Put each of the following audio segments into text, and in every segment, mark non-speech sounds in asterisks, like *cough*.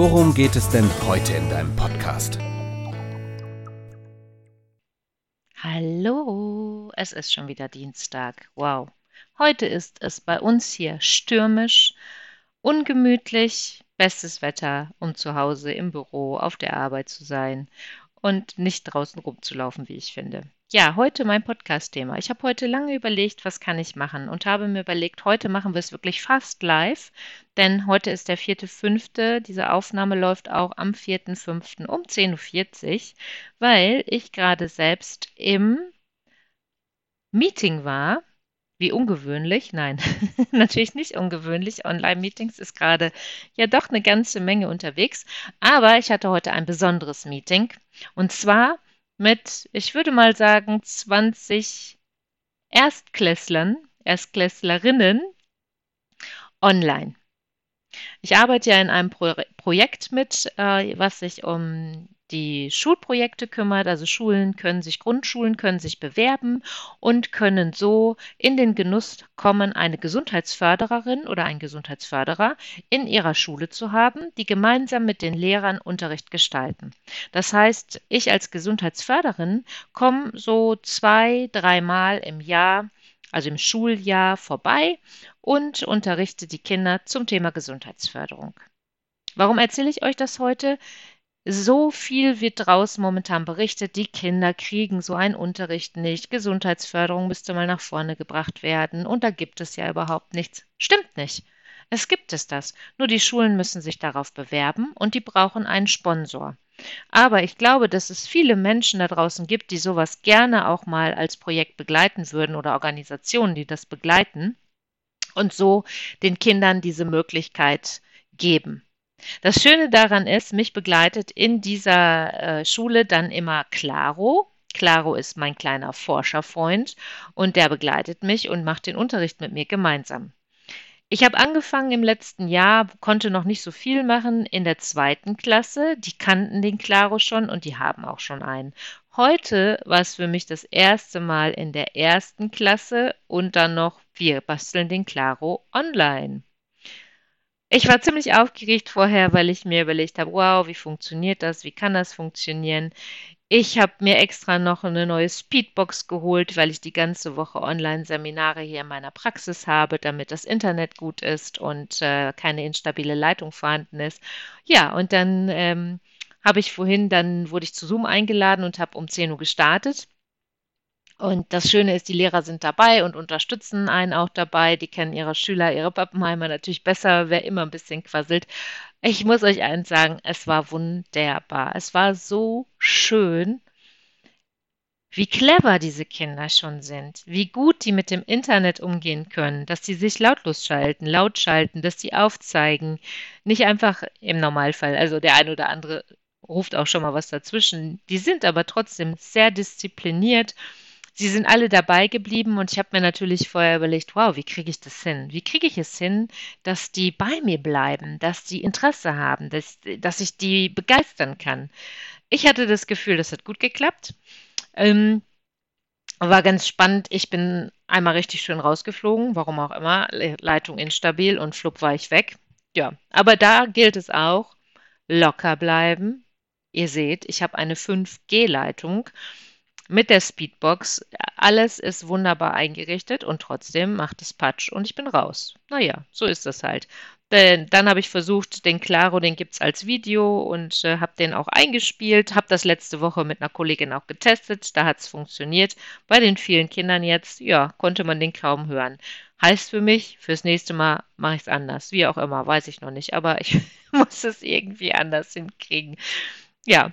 worum geht es denn heute in deinem Podcast? Hallo, es ist schon wieder Dienstag. Wow. Heute ist es bei uns hier stürmisch, ungemütlich, bestes Wetter, um zu Hause im Büro, auf der Arbeit zu sein und nicht draußen rumzulaufen, wie ich finde. Ja, heute mein Podcast-Thema. Ich habe heute lange überlegt, was kann ich machen und habe mir überlegt, heute machen wir es wirklich fast live, denn heute ist der 4.5. Diese Aufnahme läuft auch am 4.5. um 10.40 Uhr, weil ich gerade selbst im Meeting war wie ungewöhnlich? Nein, *laughs* natürlich nicht ungewöhnlich. Online-Meetings ist gerade ja doch eine ganze Menge unterwegs. Aber ich hatte heute ein besonderes Meeting. Und zwar mit, ich würde mal sagen, 20 Erstklässlern, Erstklässlerinnen online. Ich arbeite ja in einem Pro Projekt mit, äh, was sich um die Schulprojekte kümmert. Also Schulen können sich, Grundschulen können sich bewerben und können so in den Genuss kommen, eine Gesundheitsfördererin oder einen Gesundheitsförderer in ihrer Schule zu haben, die gemeinsam mit den Lehrern Unterricht gestalten. Das heißt, ich als Gesundheitsförderin komme so zwei, dreimal im Jahr also im Schuljahr vorbei und unterrichte die Kinder zum Thema Gesundheitsförderung. Warum erzähle ich euch das heute? So viel wird draußen momentan berichtet, die Kinder kriegen so einen Unterricht nicht, Gesundheitsförderung müsste mal nach vorne gebracht werden und da gibt es ja überhaupt nichts. Stimmt nicht. Es gibt es das. Nur die Schulen müssen sich darauf bewerben und die brauchen einen Sponsor. Aber ich glaube, dass es viele Menschen da draußen gibt, die sowas gerne auch mal als Projekt begleiten würden oder Organisationen, die das begleiten und so den Kindern diese Möglichkeit geben. Das Schöne daran ist, mich begleitet in dieser äh, Schule dann immer Claro. Claro ist mein kleiner Forscherfreund und der begleitet mich und macht den Unterricht mit mir gemeinsam. Ich habe angefangen im letzten Jahr, konnte noch nicht so viel machen in der zweiten Klasse. Die kannten den Claro schon und die haben auch schon einen. Heute war es für mich das erste Mal in der ersten Klasse und dann noch, wir basteln den Claro online. Ich war ziemlich aufgeregt vorher, weil ich mir überlegt habe, wow, wie funktioniert das? Wie kann das funktionieren? Ich habe mir extra noch eine neue Speedbox geholt, weil ich die ganze Woche Online-Seminare hier in meiner Praxis habe, damit das Internet gut ist und äh, keine instabile Leitung vorhanden ist. Ja, und dann ähm, habe ich vorhin, dann wurde ich zu Zoom eingeladen und habe um 10 Uhr gestartet. Und das Schöne ist, die Lehrer sind dabei und unterstützen einen auch dabei. Die kennen ihre Schüler, ihre Pappenheimer natürlich besser, wer immer ein bisschen quasselt. Ich muss euch eins sagen, es war wunderbar. Es war so schön, wie clever diese Kinder schon sind, wie gut die mit dem Internet umgehen können, dass sie sich lautlos schalten, laut schalten, dass sie aufzeigen. Nicht einfach im Normalfall, also der eine oder andere ruft auch schon mal was dazwischen. Die sind aber trotzdem sehr diszipliniert Sie sind alle dabei geblieben und ich habe mir natürlich vorher überlegt, wow, wie kriege ich das hin? Wie kriege ich es hin, dass die bei mir bleiben, dass die Interesse haben, dass, dass ich die begeistern kann? Ich hatte das Gefühl, das hat gut geklappt. Ähm, war ganz spannend. Ich bin einmal richtig schön rausgeflogen, warum auch immer. Leitung instabil und flupp war ich weg. Ja, aber da gilt es auch, locker bleiben. Ihr seht, ich habe eine 5G-Leitung mit der Speedbox. Alles ist wunderbar eingerichtet und trotzdem macht es Patsch und ich bin raus. Naja, so ist das halt. Dann habe ich versucht, den Claro, den gibt es als Video und äh, habe den auch eingespielt. Habe das letzte Woche mit einer Kollegin auch getestet. Da hat es funktioniert. Bei den vielen Kindern jetzt, ja, konnte man den kaum hören. Heißt für mich, fürs nächste Mal mache ich es anders. Wie auch immer, weiß ich noch nicht. Aber *laughs* ich muss es irgendwie anders hinkriegen. Ja,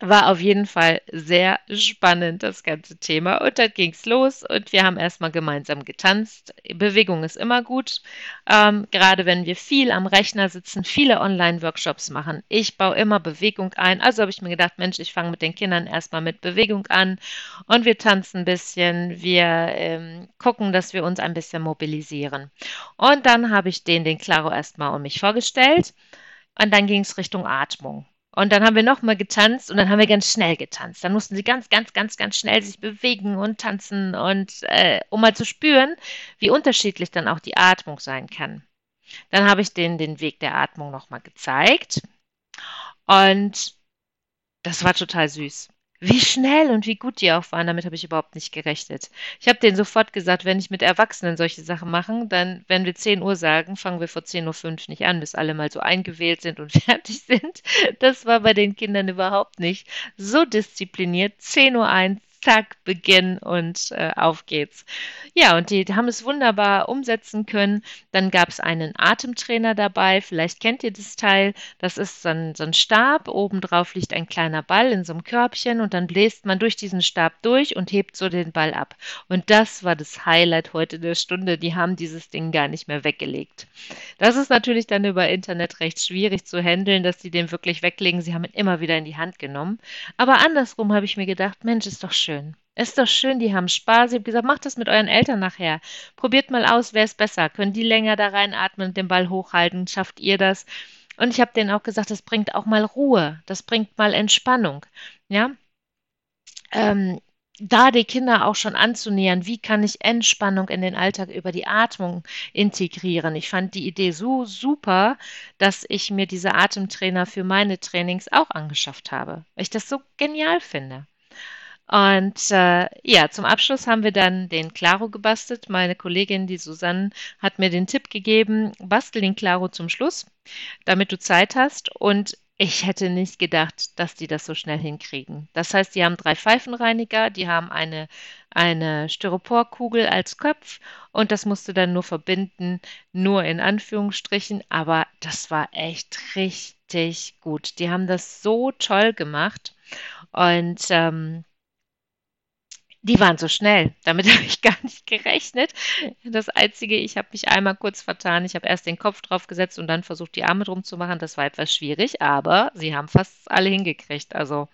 war auf jeden Fall sehr spannend, das ganze Thema. Und dann ging's los und wir haben erstmal gemeinsam getanzt. Bewegung ist immer gut, ähm, gerade wenn wir viel am Rechner sitzen, viele Online-Workshops machen. Ich baue immer Bewegung ein. Also habe ich mir gedacht, Mensch, ich fange mit den Kindern erstmal mit Bewegung an und wir tanzen ein bisschen. Wir ähm, gucken, dass wir uns ein bisschen mobilisieren. Und dann habe ich den, den Claro, erstmal um mich vorgestellt. Und dann ging es Richtung Atmung. Und dann haben wir nochmal getanzt und dann haben wir ganz schnell getanzt. Dann mussten sie ganz, ganz, ganz, ganz schnell sich bewegen und tanzen und äh, um mal zu spüren, wie unterschiedlich dann auch die Atmung sein kann. Dann habe ich denen den Weg der Atmung nochmal gezeigt und das war total süß. Wie schnell und wie gut die auch waren, damit habe ich überhaupt nicht gerechnet. Ich habe denen sofort gesagt, wenn ich mit Erwachsenen solche Sachen mache, dann, wenn wir 10 Uhr sagen, fangen wir vor 10.05 Uhr nicht an, bis alle mal so eingewählt sind und *laughs* fertig sind. Das war bei den Kindern überhaupt nicht. So diszipliniert, 10.01 Uhr, zack, Beginn und äh, auf geht's. Ja, und die haben es wunderbar umsetzen können. Dann gab es einen Atemtrainer dabei. Vielleicht kennt ihr das Teil. Das ist so ein, so ein Stab. Obendrauf liegt ein kleiner Ball in so einem Körbchen und dann bläst man durch diesen Stab durch und hebt so den Ball ab. Und das war das Highlight heute der Stunde. Die haben dieses Ding gar nicht mehr weggelegt. Das ist natürlich dann über Internet recht schwierig zu handeln, dass die den wirklich weglegen. Sie haben ihn immer wieder in die Hand genommen. Aber andersrum habe ich mir gedacht, Mensch, ist doch schön schön. Ist doch schön, die haben Spaß. Ich habe gesagt, macht das mit euren Eltern nachher. Probiert mal aus, wer ist besser. Können die länger da reinatmen und den Ball hochhalten? Schafft ihr das? Und ich habe denen auch gesagt, das bringt auch mal Ruhe. Das bringt mal Entspannung. Ja. Ähm, da die Kinder auch schon anzunähern, wie kann ich Entspannung in den Alltag über die Atmung integrieren. Ich fand die Idee so super, dass ich mir diese Atemtrainer für meine Trainings auch angeschafft habe, weil ich das so genial finde. Und äh, ja, zum Abschluss haben wir dann den Claro gebastelt. Meine Kollegin, die Susanne, hat mir den Tipp gegeben, bastel den Claro zum Schluss, damit du Zeit hast. Und ich hätte nicht gedacht, dass die das so schnell hinkriegen. Das heißt, die haben drei Pfeifenreiniger, die haben eine, eine Styroporkugel als Kopf und das musste dann nur verbinden, nur in Anführungsstrichen, aber das war echt richtig gut. Die haben das so toll gemacht und ähm, die waren so schnell. Damit *laughs* habe ich gar nicht gerechnet. Das Einzige, ich habe mich einmal kurz vertan. Ich habe erst den Kopf drauf gesetzt und dann versucht, die Arme drum zu machen. Das war etwas schwierig, aber sie haben fast alle hingekriegt. Also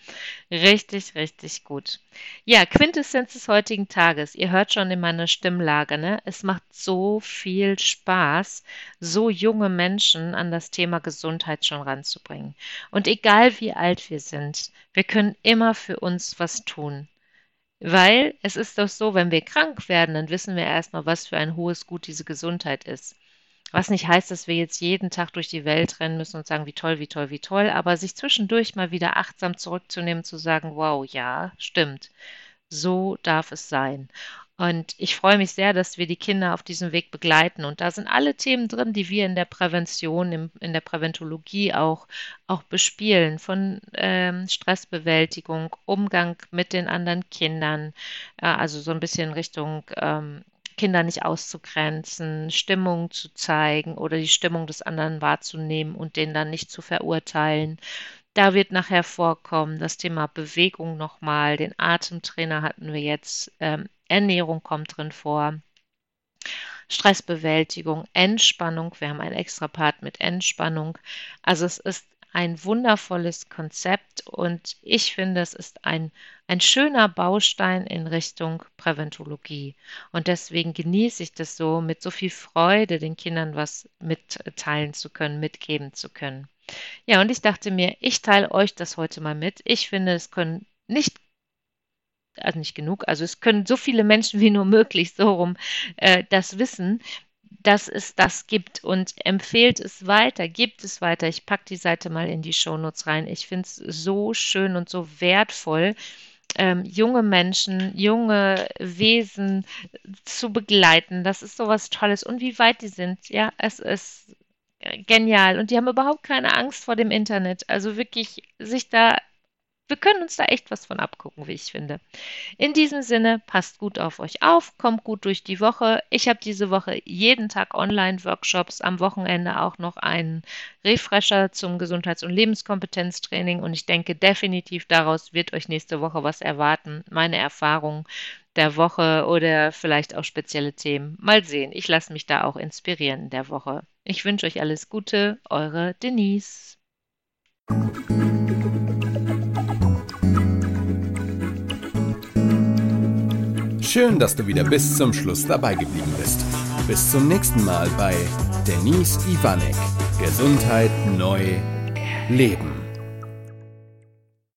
richtig, richtig gut. Ja, Quintessenz des heutigen Tages. Ihr hört schon in meiner Stimmlage, ne? Es macht so viel Spaß, so junge Menschen an das Thema Gesundheit schon ranzubringen. Und egal wie alt wir sind, wir können immer für uns was tun. Weil es ist doch so, wenn wir krank werden, dann wissen wir erstmal, was für ein hohes Gut diese Gesundheit ist. Was nicht heißt, dass wir jetzt jeden Tag durch die Welt rennen müssen und sagen, wie toll, wie toll, wie toll, aber sich zwischendurch mal wieder achtsam zurückzunehmen, zu sagen, wow, ja, stimmt, so darf es sein. Und ich freue mich sehr, dass wir die Kinder auf diesem Weg begleiten. Und da sind alle Themen drin, die wir in der Prävention, im, in der Präventologie auch, auch bespielen. Von ähm, Stressbewältigung, Umgang mit den anderen Kindern, äh, also so ein bisschen Richtung ähm, Kinder nicht auszugrenzen, Stimmung zu zeigen oder die Stimmung des anderen wahrzunehmen und den dann nicht zu verurteilen. Da wird nachher vorkommen das Thema Bewegung nochmal. Den Atemtrainer hatten wir jetzt. Ähm, Ernährung kommt drin vor. Stressbewältigung, Entspannung. Wir haben einen extra Part mit Entspannung. Also es ist ein wundervolles Konzept und ich finde, es ist ein, ein schöner Baustein in Richtung Präventologie. Und deswegen genieße ich das so, mit so viel Freude den Kindern was mitteilen zu können, mitgeben zu können. Ja, und ich dachte mir, ich teile euch das heute mal mit. Ich finde, es können nicht also nicht genug, also es können so viele Menschen wie nur möglich so rum äh, das wissen, dass es das gibt und empfehlt es weiter, gibt es weiter. Ich packe die Seite mal in die Shownotes rein. Ich finde es so schön und so wertvoll, ähm, junge Menschen, junge Wesen zu begleiten. Das ist so was Tolles. Und wie weit die sind, ja, es ist genial. Und die haben überhaupt keine Angst vor dem Internet. Also wirklich sich da wir können uns da echt was von abgucken, wie ich finde. In diesem Sinne, passt gut auf euch auf, kommt gut durch die Woche. Ich habe diese Woche jeden Tag Online-Workshops, am Wochenende auch noch einen Refresher zum Gesundheits- und Lebenskompetenztraining und ich denke definitiv daraus wird euch nächste Woche was erwarten. Meine Erfahrungen der Woche oder vielleicht auch spezielle Themen. Mal sehen. Ich lasse mich da auch inspirieren in der Woche. Ich wünsche euch alles Gute, eure Denise. Schön, dass du wieder bis zum Schluss dabei geblieben bist. Bis zum nächsten Mal bei Denise Ivanek. Gesundheit neu leben.